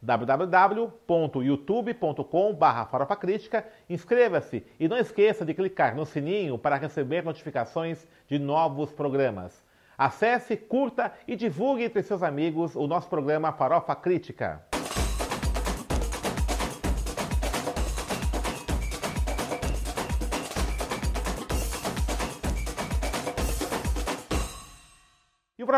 www.youtube.com.br Crítica, inscreva-se e não esqueça de clicar no sininho para receber notificações de novos programas. Acesse, curta e divulgue entre seus amigos o nosso programa Farofa Crítica.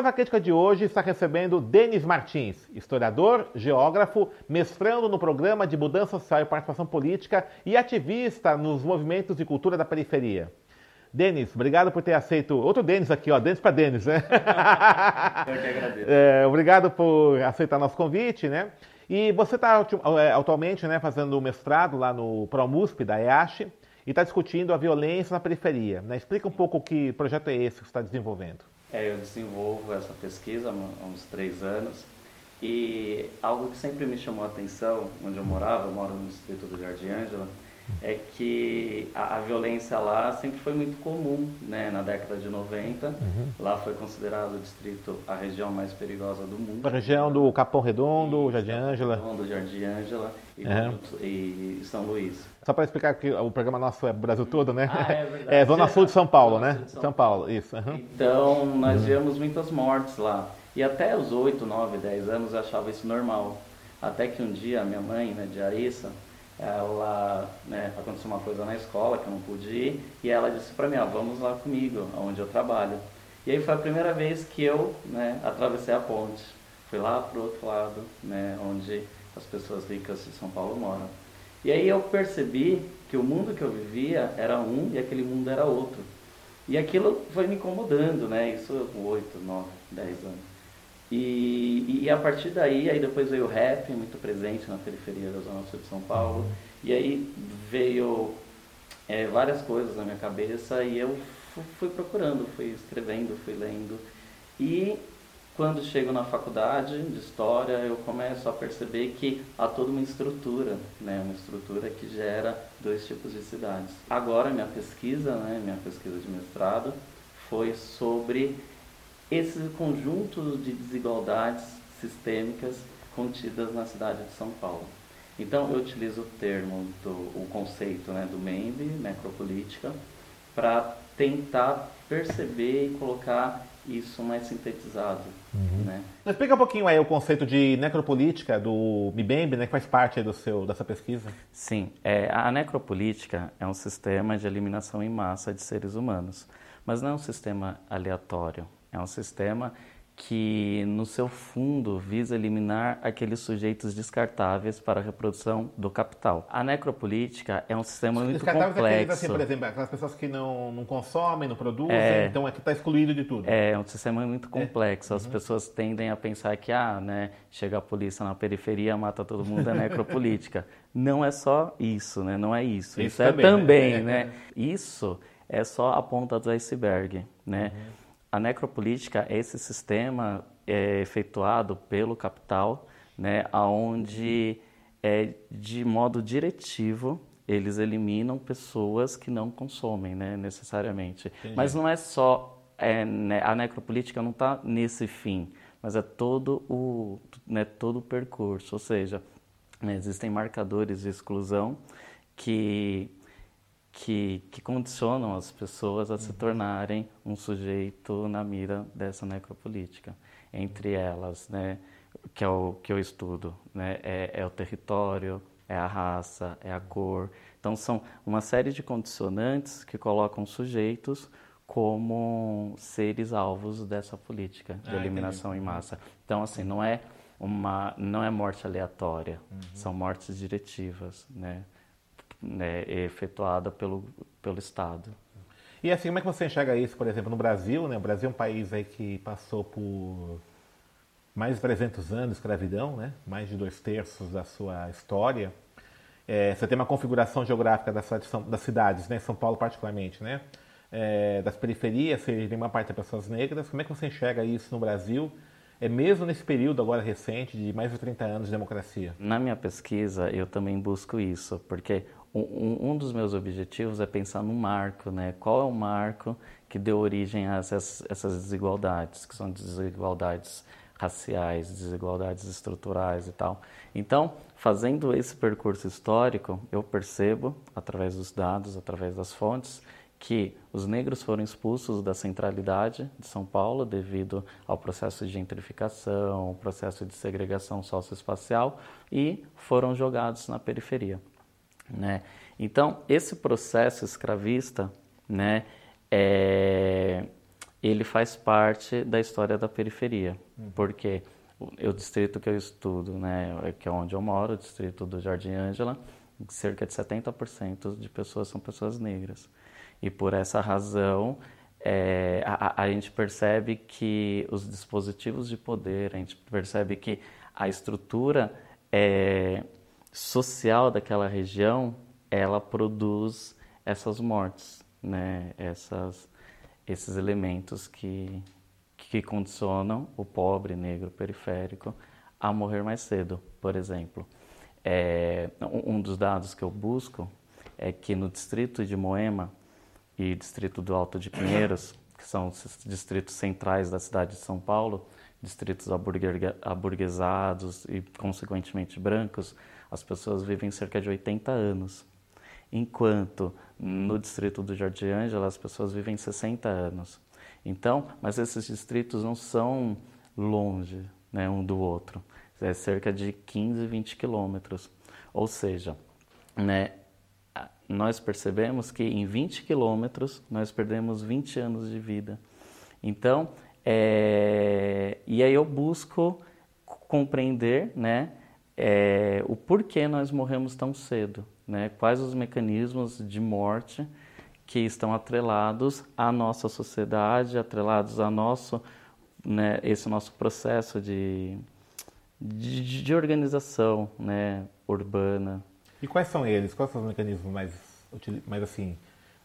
Prova Crítica de hoje está recebendo Denis Martins, historiador, geógrafo, mestrando no programa de mudança social e participação política e ativista nos movimentos de cultura da periferia. Denis, obrigado por ter aceito. Outro Denis aqui, ó, Denis para Denis, né? Eu que agradeço. É, obrigado por aceitar nosso convite, né? E você está é, atualmente né, fazendo o mestrado lá no ProMusp da EASH e está discutindo a violência na periferia. Né? Explica um pouco que projeto é esse que você está desenvolvendo. É, eu desenvolvo essa pesquisa há uns três anos e algo que sempre me chamou a atenção, onde eu morava, eu moro no distrito do Jardim Ângela, é que a, a, violência lá sempre foi muito comum, né? Na década de 90, uhum. lá foi considerado o distrito a região mais perigosa do mundo. A região do Capão Redondo, Jardim Ângela. Redondo, Jardim Ângela e, uhum. e, São Luís. Só para explicar que o programa nosso é Brasil todo, né? Ah, é, verdade. é Zona Sul de São Paulo, né? São, São Paulo. Paulo, isso. Uhum. Então, nós uhum. muitas mortes lá. E até os 8, 9, 10 anos eu achava isso normal. Até que um dia a minha mãe, né, de Arissa, ela né, aconteceu uma coisa na escola que eu não pude ir e ela disse para mim, ó, vamos lá comigo, onde eu trabalho. E aí foi a primeira vez que eu né, atravessei a ponte. Fui lá para o outro lado, né, onde as pessoas ricas de São Paulo moram. E aí eu percebi que o mundo que eu vivia era um e aquele mundo era outro. E aquilo foi me incomodando, né? Isso 8, 9, 10 anos. E, e a partir daí, aí depois veio o rap, muito presente na periferia da Zona Sul de São Paulo. E aí veio é, várias coisas na minha cabeça e eu fui procurando, fui escrevendo, fui lendo. E quando chego na faculdade de História, eu começo a perceber que há toda uma estrutura, né? uma estrutura que gera dois tipos de cidades. Agora, minha pesquisa, né? minha pesquisa de mestrado, foi sobre esse conjunto de desigualdades sistêmicas contidas na cidade de São Paulo. Então, eu utilizo o termo, do, o conceito né, do MEMB, necropolítica, para tentar perceber e colocar isso mais sintetizado. Uhum. Né? Explica um pouquinho aí o conceito de necropolítica do MIBEMB, né, que faz parte do seu, dessa pesquisa. Sim, é, a necropolítica é um sistema de eliminação em massa de seres humanos, mas não é um sistema aleatório. É um sistema que, no seu fundo, visa eliminar aqueles sujeitos descartáveis para a reprodução do capital. A necropolítica é um sistema muito complexo. Aqueles, assim, por exemplo, aquelas pessoas que não, não consomem, não produzem, é, então é que está excluído de tudo. É, é um sistema muito é. complexo. As uhum. pessoas tendem a pensar que, ah, né, chega a polícia na periferia, mata todo mundo, é necropolítica. não é só isso, né? Não é isso. Isso, isso é também, é também, né? né? Isso é só a ponta do iceberg, né? Uhum. A necropolítica é esse sistema é, efetuado pelo capital, né, onde é, de modo diretivo eles eliminam pessoas que não consomem, né, necessariamente. Entendi. Mas não é só é, né, a necropolítica não está nesse fim, mas é todo o né, todo o percurso, ou seja, né, existem marcadores de exclusão que que, que condicionam as pessoas a se uhum. tornarem um sujeito na mira dessa necropolítica. Entre elas, né, que é o que eu estudo, né, é, é o território, é a raça, é a cor. Então, são uma série de condicionantes que colocam sujeitos como seres alvos dessa política de ah, eliminação entendi. em massa. Então, assim, não é uma não é morte aleatória, uhum. são mortes diretivas, né? Né, efetuada pelo, pelo Estado. E assim, como é que você enxerga isso, por exemplo, no Brasil? Né? O Brasil é um país aí que passou por mais de 300 anos de escravidão, né? mais de dois terços da sua história. é, você tem uma configuração geográfica das, das cidades, né, São Paulo particularmente, né, é, das periferias, tem uma parte de pessoas negras. Como é que você enxerga isso no Brasil? É mesmo nesse período agora recente de mais de 30 anos de democracia? Na minha pesquisa, eu também busco isso, porque um, um dos meus objetivos é pensar no marco, né? Qual é o marco que deu origem a essas, essas desigualdades, que são desigualdades raciais, desigualdades estruturais e tal. Então, fazendo esse percurso histórico, eu percebo, através dos dados, através das fontes, que os negros foram expulsos da centralidade de São Paulo devido ao processo de gentrificação, processo de segregação socioespacial e foram jogados na periferia. Né? Então, esse processo escravista, né, é, ele faz parte da história da periferia, uhum. porque o, o, distrito que eu estudo, né, que é onde eu moro, o distrito do Jardim Ângela, cerca de 70% de pessoas são pessoas negras. E por essa razão, é, a, a, gente percebe que os dispositivos de poder, a gente percebe que a estrutura é, social daquela região, ela produz essas mortes, né? Essas, esses elementos que, que condicionam o pobre negro periférico a morrer mais cedo, por exemplo. É, um dos dados que eu busco é que no distrito de Moema e distrito do Alto de Pinheiros, que são os distritos centrais da cidade de São Paulo, distritos aburguesados e, consequentemente, brancos, as pessoas vivem cerca de 80 anos. Enquanto no distrito do Jardim Ângela as pessoas vivem 60 anos. Então, mas esses distritos não são longe né, um do outro. É cerca de 15, 20 quilômetros. Ou seja, né, nós percebemos que em 20 quilômetros nós perdemos 20 anos de vida. Então, é, e aí eu busco compreender né, é, o porquê nós morremos tão cedo, né, quais os mecanismos de morte que estão atrelados à nossa sociedade, atrelados a nosso, né, esse nosso processo de, de, de organização né, urbana, e quais são eles? Quais são os mecanismos mais, mais assim,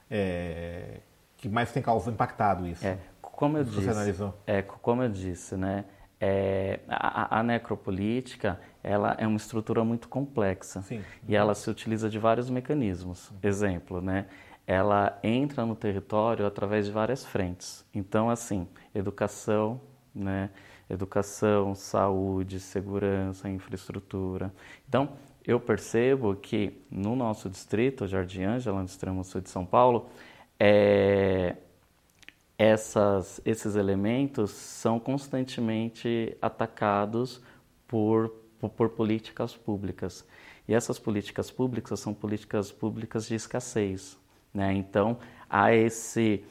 é, que mais tem causado, impactado isso? É, como eu disse? É, como eu disse, né? É, a, a, necropolítica ela é uma estrutura muito complexa Sim. e ela se utiliza de vários mecanismos. Exemplo, né? Ela entra no território através de várias frentes. Então, assim, educação, né? Educação, saúde, segurança, infraestrutura. Então, eu percebo que no nosso distrito, Jardim Ângela, no extremo sul de São Paulo, é, essas, esses elementos são constantemente atacados por, por, por, políticas públicas. E essas políticas públicas são políticas públicas de escassez. Né? Então, há esse,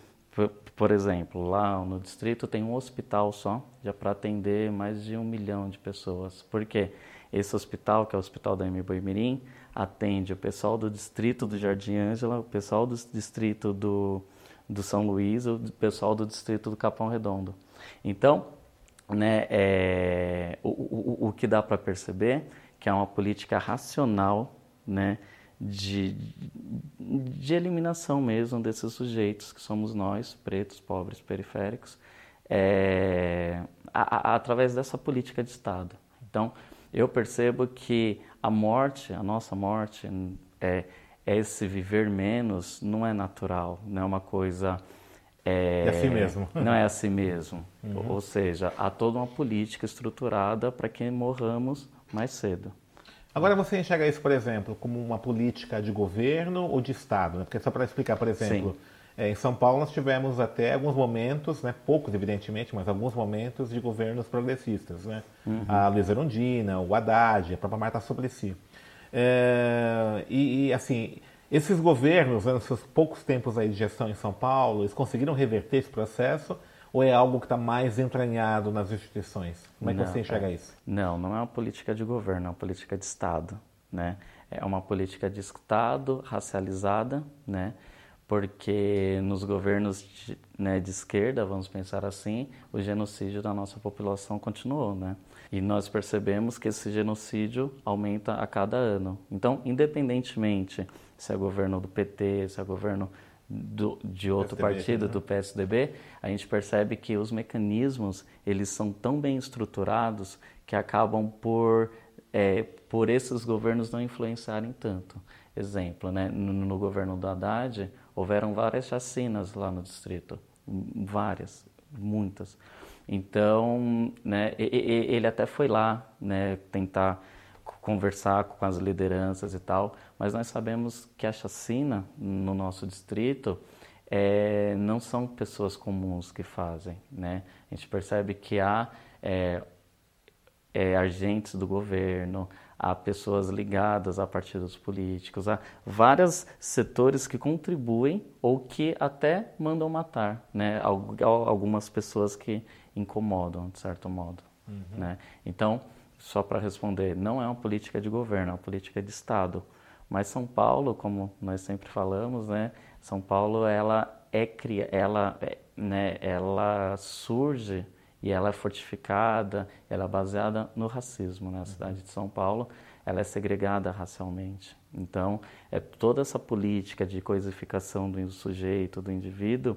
por, exemplo, lá no distrito tem um hospital só, já para atender mais de um milhão de pessoas. Por quê? Esse hospital, que é o Hospital da Boimirim, atende o pessoal do distrito do Jardim Ângela, o pessoal do distrito do, do São Luís, o pessoal do distrito do Capão Redondo. Então, né, é, o, o, o que dá para perceber que é uma política racional né, de, de eliminação mesmo desses sujeitos que somos nós, pretos, pobres, periféricos, é, a, a, através dessa política de Estado. Então, eu percebo que a morte, a nossa morte, é, esse viver menos, não é natural, não é uma coisa. É, é assim mesmo. Não é assim mesmo. Uhum. Ou seja, há toda uma política estruturada para que morramos mais cedo. Agora você enxerga isso, por exemplo, como uma política de governo ou de Estado? Né? Porque só para explicar, por exemplo. É, em São Paulo nós tivemos até alguns momentos, né, poucos evidentemente, mas alguns momentos de governos progressistas. Né? Uhum. A Luiz Erundina, o Haddad, a própria Marta Suplicy. É, e, e, assim, esses governos, né, nos seus poucos tempos aí de gestão em São Paulo, eles conseguiram reverter esse processo ou é algo que está mais entranhado nas instituições? Como é que não, você enxerga é, isso? Não, não é uma política de governo, é uma política de Estado. Né? É uma política de Estado racializada, né? porque nos governos de, né, de, esquerda, vamos pensar assim, o genocídio da nossa população continuou, né? E nós percebemos que esse genocídio aumenta a cada ano. Então, independentemente se é governo do PT, se é governo do, de outro PSDB, partido, né? do PSDB, a gente percebe que os mecanismos eles são tão bem estruturados que acabam por é, por esses governos não influenciarem tanto. Exemplo, né? no, no governo do Haddad houveram várias chacinas lá no distrito, várias, muitas. Então, né, ele até foi lá, né, tentar conversar com as lideranças e tal, mas nós sabemos que a chacina no nosso distrito é, não são pessoas comuns que fazem, né? A gente percebe que há é, é, agentes do governo, há pessoas ligadas a partidos políticos, há vários setores que contribuem ou que até mandam matar, né? Algumas pessoas que incomodam, de certo modo, uhum. né? Então, só para responder, não é uma política de governo, é uma política de Estado. Mas São Paulo, como nós sempre falamos, né? São Paulo, ela é ela, é, né? Ela surge e ela é fortificada, ela é baseada no racismo, né? A cidade de São Paulo, ela é segregada racialmente. Então, é toda essa política de coisificação do sujeito, do indivíduo,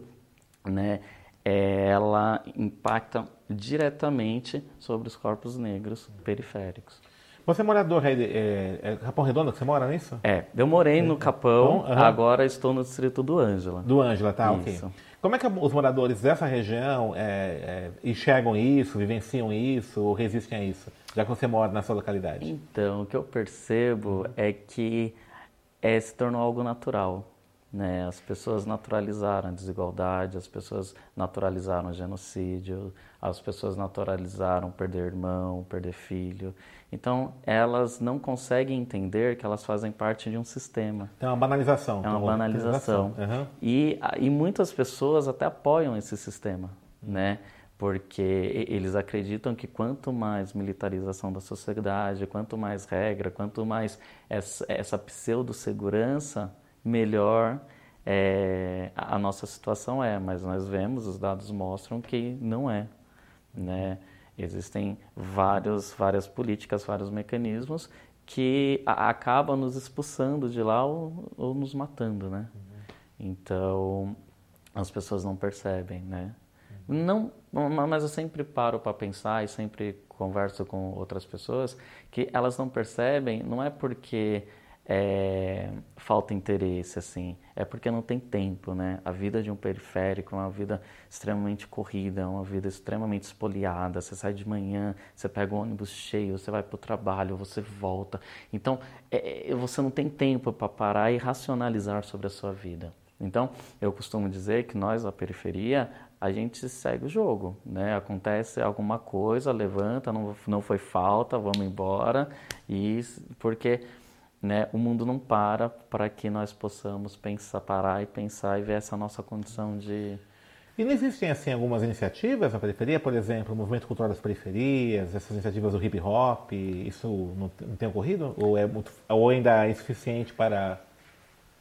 né? Ela impacta diretamente sobre os corpos negros periféricos. Você é morador é, é, é Capão Redondo que você mora nisso? É, eu morei no Capão, uhum. agora estou no distrito do Ângela. Do Ângela, tá, isso. ok. Como é que os moradores dessa região é, é, enxergam isso, vivenciam isso ou resistem a isso, já que você mora na sua localidade? Então, o que eu percebo é que é, se tornou algo natural. Né? As pessoas naturalizaram a desigualdade, as pessoas naturalizaram o genocídio, as pessoas naturalizaram perder irmão, perder filho. Então, elas não conseguem entender que elas fazem parte de um sistema. É uma banalização. É uma banalização. Uhum. E, e muitas pessoas até apoiam esse sistema, uhum. né? porque eles acreditam que quanto mais militarização da sociedade, quanto mais regra, quanto mais essa, essa pseudo-segurança, melhor é, a nossa situação é, mas nós vemos, os dados mostram que não é. Né? Existem vários, várias políticas, vários mecanismos que a, acabam nos expulsando de lá ou, ou nos matando, né? Uhum. Então, as pessoas não percebem, né? Uhum. Não, mas eu sempre paro para pensar e sempre converso com outras pessoas que elas não percebem, não é porque é, falta interesse, assim, é porque não tem tempo, né? A vida de um periférico é uma vida extremamente corrida, é uma vida extremamente espoliada. Você sai de manhã, você pega o ônibus cheio, você vai para o trabalho, você volta. Então, é, é você não tem tempo para parar e racionalizar sobre a sua vida. Então, eu costumo dizer que nós, a periferia, a gente segue o jogo, né? Acontece alguma coisa, levanta, não, não foi falta, vamos embora, e porque né, o mundo não para para que nós possamos pensar, parar e pensar e ver essa nossa condição de... E não existem assim algumas iniciativas na periferia, por exemplo, o movimento cultural das periferias, essas iniciativas do hip hop, isso não, não tem ocorrido ou é muito, ou ainda é insuficiente para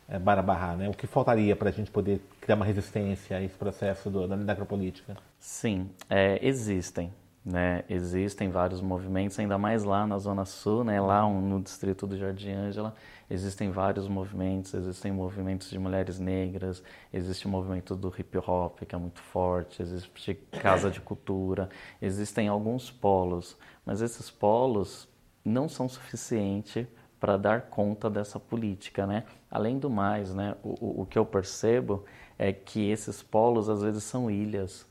é, para barrar, né? O que faltaria para a gente poder criar uma resistência a esse processo do, da necropolítica? Sim, é, existem. Né? Existem vários movimentos, ainda mais lá na Zona Sul, né? lá no distrito do Jardim Ângela, existem vários movimentos, existem movimentos de mulheres negras, existe o movimento do hip hop, que é muito forte, existe casa de cultura, existem alguns polos, mas esses polos não são suficientes para dar conta dessa política, né? Além do mais, né, o, o que eu percebo é que esses polos às vezes são ilhas.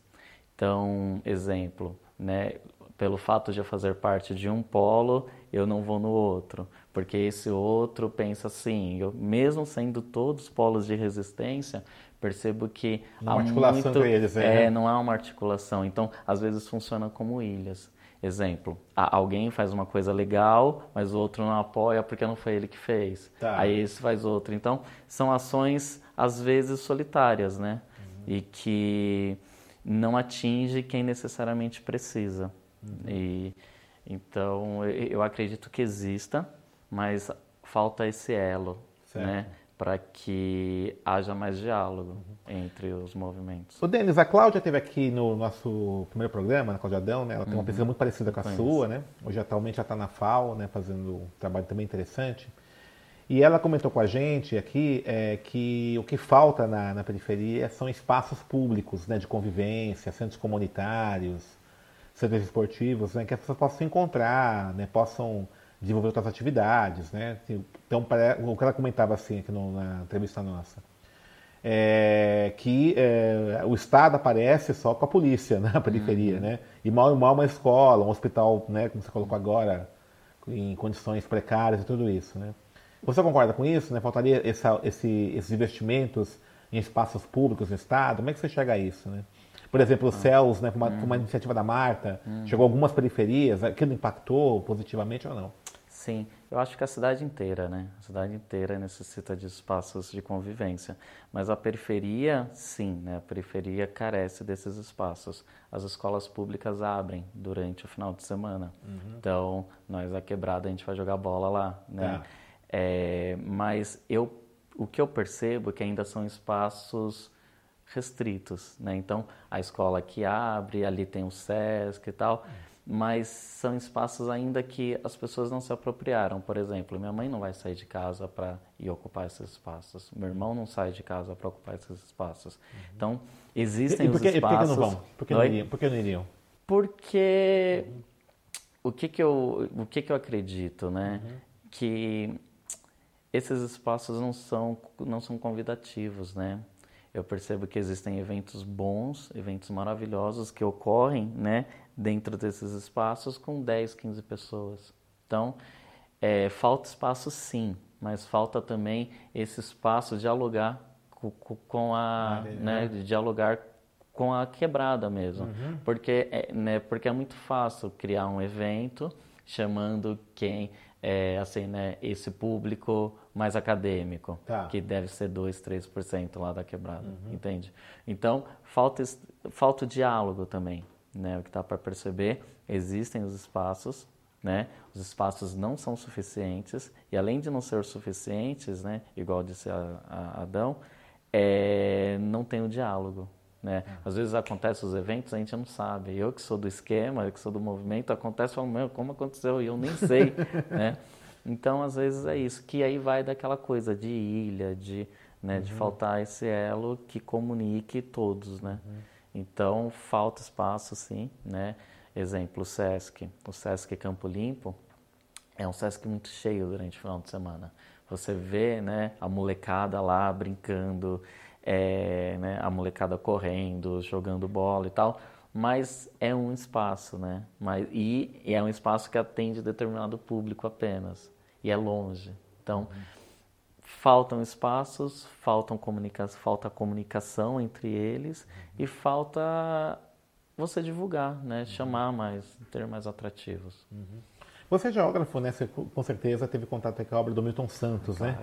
Então, exemplo, né? Pelo fato de eu fazer parte de um polo, eu não vou no outro, porque esse outro pensa assim. Eu, mesmo sendo todos polos de resistência, percebo que uma há articulação muito, entre eles, é, é, não há uma articulação. Então, às vezes funciona como ilhas. Exemplo, alguém faz uma coisa legal, mas o outro não apoia porque não foi ele que fez. Tá. Aí esse faz outro. Então, são ações às vezes solitárias, né? Uhum. E que não atinge quem necessariamente precisa. Uhum. E então eu acredito que exista, mas falta esse elo, né? para que haja mais diálogo uhum. entre os movimentos. O Denis, a Cláudia esteve aqui no nosso primeiro programa, a Cláudia Adão, né? ela tem uma uhum. pesquisa muito parecida com a sua, né? hoje atualmente já está na FAO, né? fazendo um trabalho também interessante. E ela comentou com a gente aqui é, que o que falta na, na, periferia são espaços públicos né, de convivência, centros comunitários, centros esportivos, né, que as pessoas possam se encontrar, né, possam desenvolver outras atividades. Né? Então, o que ela comentava assim aqui no, na entrevista nossa, é que é, o Estado aparece só com a polícia na periferia, uhum. né? e mal mal uma escola, um hospital, né, como você colocou agora, em condições precárias e tudo isso. Né? Você concorda com isso? Né? Faltaria essa, esse, esses investimentos em espaços públicos no Estado? Como é que você chega a isso? Né? Por exemplo, os ah. CELS, né, com uma, uma, hum. iniciativa da Marta, hum. chegou a algumas periferias, aquilo impactou positivamente ou não? Sim, eu acho que a cidade inteira, né? A cidade inteira necessita de espaços de convivência. Mas a periferia, sim, né? A periferia carece desses espaços. As escolas públicas abrem durante o final de semana. Uhum. Então, nós, a quebrada, a gente vai jogar bola lá, né? Tá. É, mas eu, o que eu percebo é que ainda são espaços restritos, né? Então, a escola que abre, ali tem o SESC e tal, mas são espaços ainda que as pessoas não se apropriaram. Por exemplo, minha mãe não vai sair de casa para ir ocupar esses espaços. Meu irmão não sai de casa para ocupar esses espaços. Então, existem e, e por que, os espaços... E por que não vão? Por que não iriam? Por que não iriam? Porque... O que que eu, o que que eu acredito, né? Uhum. Que esses espaços não são, não são convidativos, né? Eu percebo que existem eventos bons, eventos maravilhosos que ocorrem, né, dentro desses espaços com 10, 15 pessoas. Então, é, falta espaço sim, mas falta também esse espaço de dialogar com, com a, ah, né, de dialogar com a quebrada mesmo, uhum. porque é, né, porque é muito fácil criar um evento chamando quem é, assim, né, esse público mais acadêmico, tá. que deve ser 2, 3% lá da quebrada, uhum. entende? Então, falta, falta o diálogo também, né? O que está para perceber, existem os espaços, né? Os espaços não são suficientes, e além de não ser suficientes, né, igual disse a, a Adão, é, não tem o diálogo, né? Às vezes acontecem os eventos, a gente não sabe. Eu que sou do esquema, eu que sou do movimento, acontece, falo, meu, como aconteceu? E eu nem sei, né? Então, às vezes é isso, que aí vai daquela coisa de ilha, de, né, uhum. de faltar esse elo que comunique todos, né? Uhum. Então, falta espaço, sim, né? Exemplo, o SESC. O SESC Campo Limpo é um SESC muito cheio durante o final de semana. Você vê, né, a molecada lá brincando, é, né, a molecada correndo, jogando bola e tal, mas é um espaço, né? Mas, e, e é um espaço que atende determinado público apenas, e é longe. Então, faltam espaços, faltam comunica falta comunicação entre eles e falta você divulgar, né? Chamar mais, ter mais atrativos. Uhum. Você é geógrafo, né? Você com certeza teve contato com a obra do Milton Santos, né?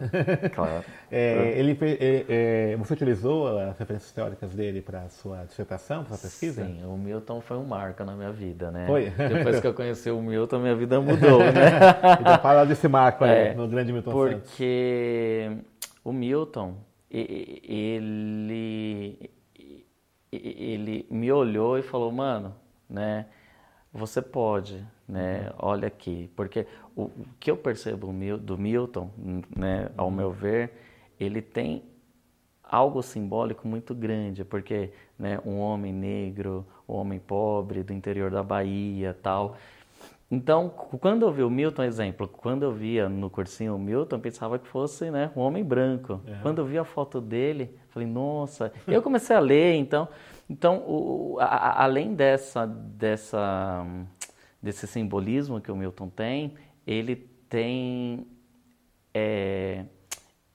Claro. é, ele, é, é, você utilizou as referências teóricas dele para a sua dissertação, para a pesquisa? Sim, o Milton foi um marco na minha vida, né? Foi? Depois que eu conheci o Milton, minha vida mudou, né? então fala desse marco aí, é, no grande Milton porque Santos. Porque o Milton, ele, ele me olhou e falou, mano, né? Você pode, né? Uhum. Olha aqui, porque o, o, que eu percebo do Milton, né? Ao uhum. meu ver, ele tem algo simbólico muito grande, porque, né? Um homem negro, um homem pobre do interior da Bahia, tal. Então, quando eu vi o Milton, exemplo, quando eu via no cursinho o Milton, pensava que fosse né, um homem branco. Uhum. Quando eu vi a foto dele, falei, nossa. Eu comecei a ler, então. Então, o, a, além dessa, dessa, desse simbolismo que o Milton tem, ele tem. É,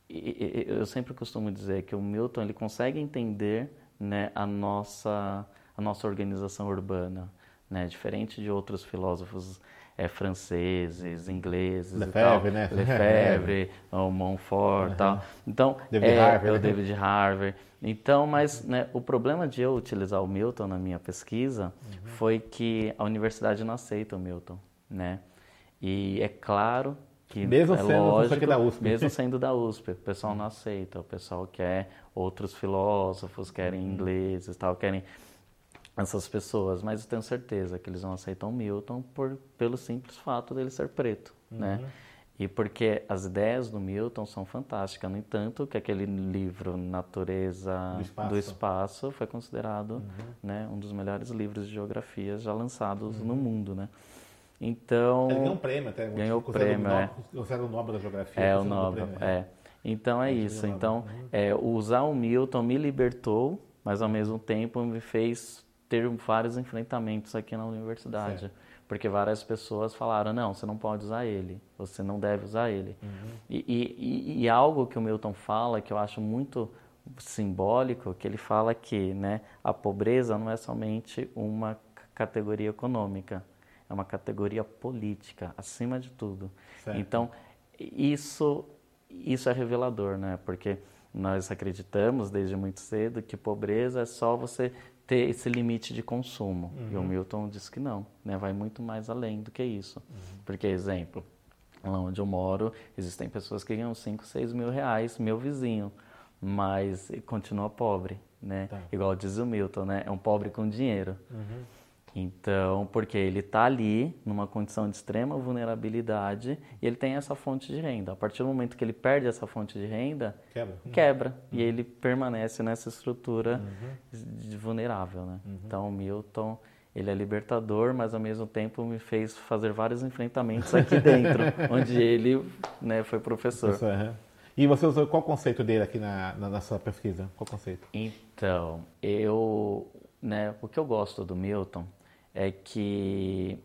eu sempre costumo dizer que o Milton ele consegue entender né, a, nossa, a nossa organização urbana. Né, diferente de outros filósofos é, franceses, ingleses Lefebvre, né? Lefebvre, o Montfort, uhum. tal. Então, David é, Harvey, é o né? David Harvey. Então, mas né, o problema de eu utilizar o Milton na minha pesquisa uhum. foi que a universidade não aceita o Milton, né? E é claro que mesmo é sendo lógico, aqui da USP. mesmo sendo da USP, o pessoal não aceita, o pessoal quer outros filósofos, querem Uhum. ingleses, tal, querem essas pessoas, mas eu tenho certeza que eles não aceitam Milton por pelo simples fato dele ser preto, né? Uhum. E porque as ideias do Milton são fantásticas, no entanto, que aquele livro Natureza Do Espaço. do Espaço foi considerado, né, um dos melhores livros de geografia já lançados no mundo, né? Então, Ele ganhou um prêmio até. Ganhou considerado prêmio, o é. Considerado o Nobel da Geografia. é o Nobel, prêmio, é. Então é isso. o. Então, é, usar o Milton me libertou, mas ao mesmo tempo me fez ter vários enfrentamentos aqui na universidade. Certo. Porque várias pessoas falaram, não, você não pode usar ele, você não deve usar ele. Uhum. E, e- e- algo que o Milton fala, que eu acho muito simbólico, que ele fala que né, a pobreza não é somente uma categoria econômica, é uma categoria política, acima de tudo. Certo. Então, isso, isso é revelador, né? Porque nós acreditamos desde muito cedo que pobreza é só você ter esse limite de consumo. E o Milton diz que não, né? Vai muito mais além do que isso. Porque, exemplo, lá onde eu moro, existem pessoas que ganham 5, 6 mil reais, meu vizinho, mas continua pobre, né? Tá. Igual diz o Milton, né? É um pobre com dinheiro. Então, porque ele está ali numa condição de extrema vulnerabilidade e ele tem essa fonte de renda. A partir do momento que ele perde essa fonte de renda, Quebra. quebra e ele permanece nessa estrutura de vulnerável, né? Então, o Milton, ele é libertador, mas ao mesmo tempo me fez fazer vários enfrentamentos aqui dentro, onde ele, né, foi professor. E você usou qual conceito dele aqui na, na, na sua pesquisa? Qual conceito? Então, eu, né, o que eu gosto do Milton é que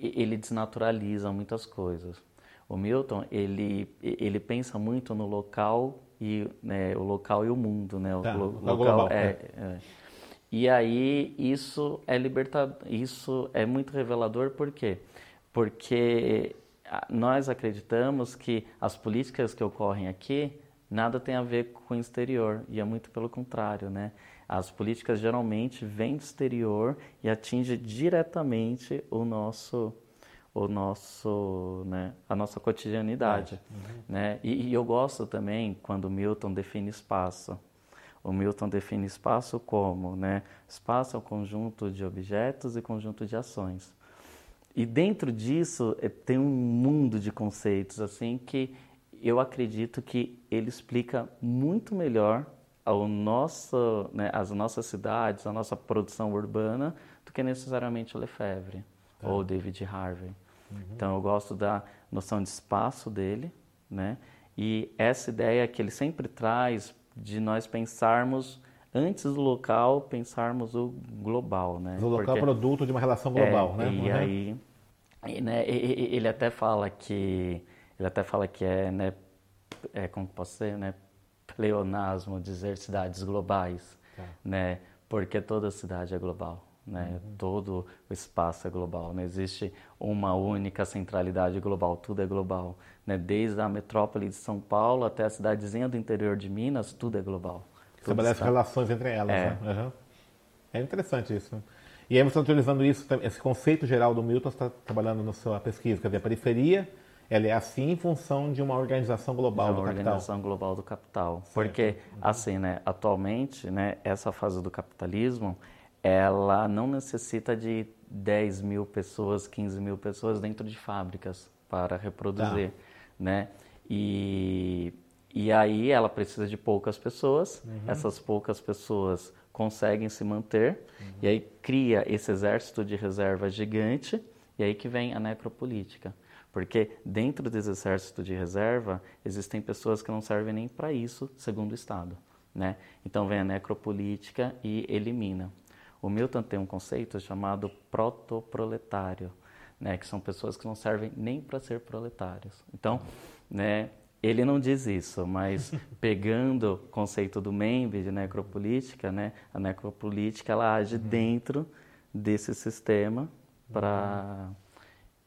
ele desnaturaliza muitas coisas. O Milton, ele, ele pensa muito no local e né, o local e o mundo, né? O Tá, lo- local global, é, é. E aí isso é libertador, isso é muito revelador por quê? Porque nós acreditamos que as políticas que ocorrem aqui nada tem a ver com o exterior e é muito pelo contrário, né? As políticas geralmente vêm do exterior e atingem diretamente o nosso o nosso, né, a nossa cotidianidade, né? E, e eu gosto também quando Milton define espaço. O Milton define espaço como, né? Espaço é um conjunto de objetos e conjunto de ações. E dentro disso eh, tem um mundo de conceitos assim que eu acredito que ele explica muito melhor ao nosso, né, as nossas cidades, a nossa produção urbana, do que necessariamente o Lefebvre ou David Harvey. Então eu gosto da noção de espaço dele, né? E essa ideia que ele sempre traz de nós pensarmos antes do local, pensarmos o global, né? O local Porque- produto de uma relação global, é, né? E Uhum. aí, e, né, ele até fala que ele até fala que é, né, é como posso ser, né, pleonasmo dizer cidades globais, Tá. né? Porque toda cidade é global, né? Todo o espaço é global, não existe uma única centralidade global, tudo é global, né? Desde a metrópole de São Paulo até a cidadezinha do interior de Minas, tudo é global. Tudo Estabelece está- relações entre elas. É. né? Uhum. É interessante isso. E aí você está utilizando isso, esse conceito geral do Milton, você está trabalhando na sua pesquisa. Quer dizer, a periferia, ela é assim em função de uma organização global É do uma capital. organização global do capital. Porque, assim, né, atualmente, né, essa fase do capitalismo, ela não necessita de 10 mil pessoas, 15 mil pessoas dentro de fábricas para reproduzir, né? E, e aí ela precisa de poucas pessoas, essas poucas pessoas conseguem se manter, e aí cria esse exército de reserva gigante, e aí que vem a necropolítica. Porque dentro desse exército de reserva existem pessoas que não servem nem para isso, segundo o Estado. Né? Então vem a necropolítica e elimina. O Milton tem um conceito chamado protoproletário, né? que são pessoas que não servem nem para ser proletários. Então, né, ele não diz isso, mas pegando o conceito do Membe de necropolítica, né, a necropolítica ela age dentro desse sistema para e-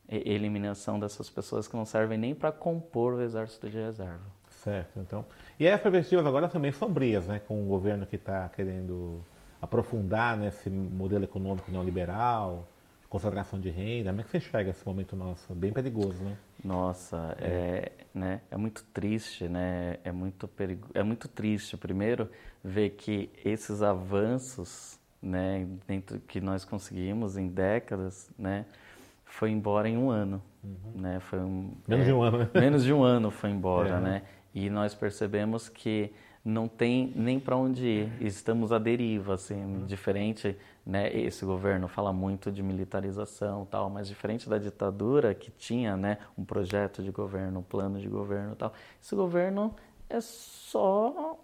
eliminação dessas pessoas que não servem nem para compor o exército de reserva. Certo, então. E as perspectivas agora também sombrias, né? Com o governo que está querendo aprofundar nesse modelo econômico neoliberal, concentração de renda. Como é que você enxerga esse momento nosso? Bem perigoso, né? Nossa, é, é né, é muito triste, né? É muito, perigo... é muito triste, primeiro, ver que esses avanços né, dentro que nós conseguimos em décadas, né, foi embora em um ano, uhum. né? Foi um, menos é, de um ano, né? Menos de um ano foi embora, é. né? E nós percebemos que não tem nem para onde ir. Estamos à deriva, assim, uhum. diferente, né? Esse governo fala muito de militarização, tal, mas diferente da ditadura que tinha, né, um projeto de governo, um plano de governo, tal. Esse governo é só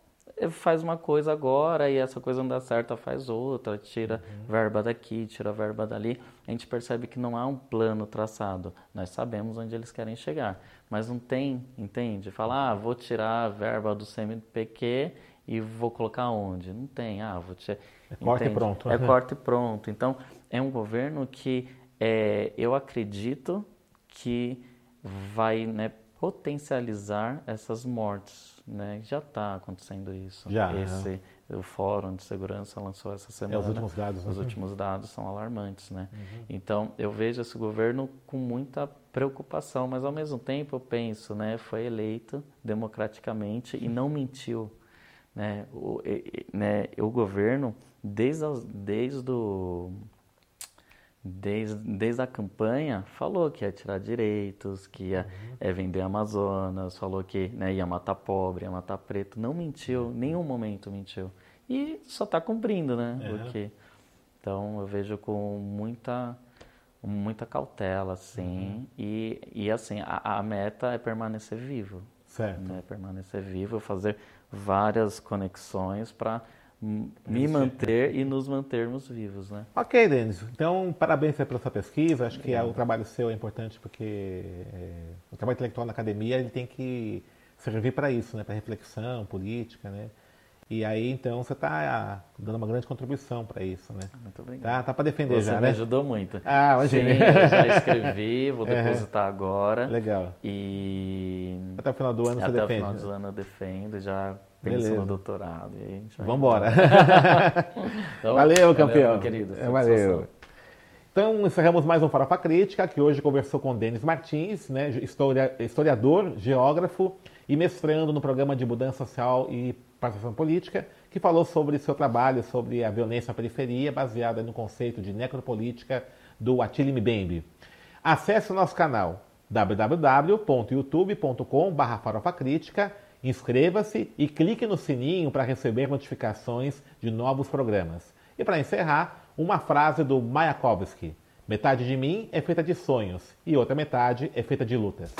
faz uma coisa agora e essa coisa não dá certo, faz outra, tira uhum. verba daqui, tira verba dali. A gente percebe que não há um plano traçado. Nós sabemos onde eles querem chegar, mas não tem, entende? Falar, ah, vou tirar a verba do CMPq e vou colocar onde? Não tem. Ah, vou tirar. É corte e pronto. É corte e pronto. Então, é um governo que é, eu acredito que vai né, potencializar essas mortes né? Já está acontecendo isso. Já. Esse, é. O Fórum de Segurança lançou essa semana. É, os últimos dados. Os né? últimos dados são alarmantes, né? Uhum. Então, eu vejo esse governo com muita preocupação, mas ao mesmo tempo eu penso, né? Foi eleito democraticamente e não mentiu. Né? O, e, né, o governo, desde, desde o desde, desde a campanha, falou que ia tirar direitos, que ia uhum. é, vender Amazonas, falou que né, ia matar pobre, ia matar preto. Não mentiu, uhum. nenhum momento mentiu. E só está cumprindo, né? Uhum. Porque, então, eu vejo com muita, muita cautela, assim. Uhum. E, e, assim, a, a, meta é permanecer vivo. Certo. Né? Permanecer vivo, fazer várias conexões para me manter e nos mantermos vivos, né? Ok, Denis. Então, parabéns pela sua pesquisa. Acho que é, o trabalho seu é importante porque é, o trabalho intelectual na academia ele tem que servir para isso, né? Para reflexão política, né? E aí, então, você está dando uma grande contribuição para isso, né? Muito obrigado. Tá, tá para defender você já, me né? ajudou muito. Ah, imagina. Sim, eu já escrevi, vou depositar é. agora. Legal. E... Até o final do ano Até você defende. Até o final do ano eu defendo, já penso no doutorado. E a gente vai... Vamos embora. então, valeu, campeão. Valeu, querido. É, valeu. Então, encerramos mais um Farofa Crítica, que hoje conversou com Denis Martins, né, historiador, geógrafo e mestrando no programa de mudança social e participação política, que falou sobre seu trabalho sobre a violência na periferia, baseada no conceito de necropolítica do Attili Mbembe. Acesse o nosso canal www.youtube.com/farofacrítica Inscreva-se e clique no sininho para receber notificações de novos programas. E para encerrar, uma frase do Mayakovsky: Metade de mim é feita de sonhos e outra metade é feita de lutas.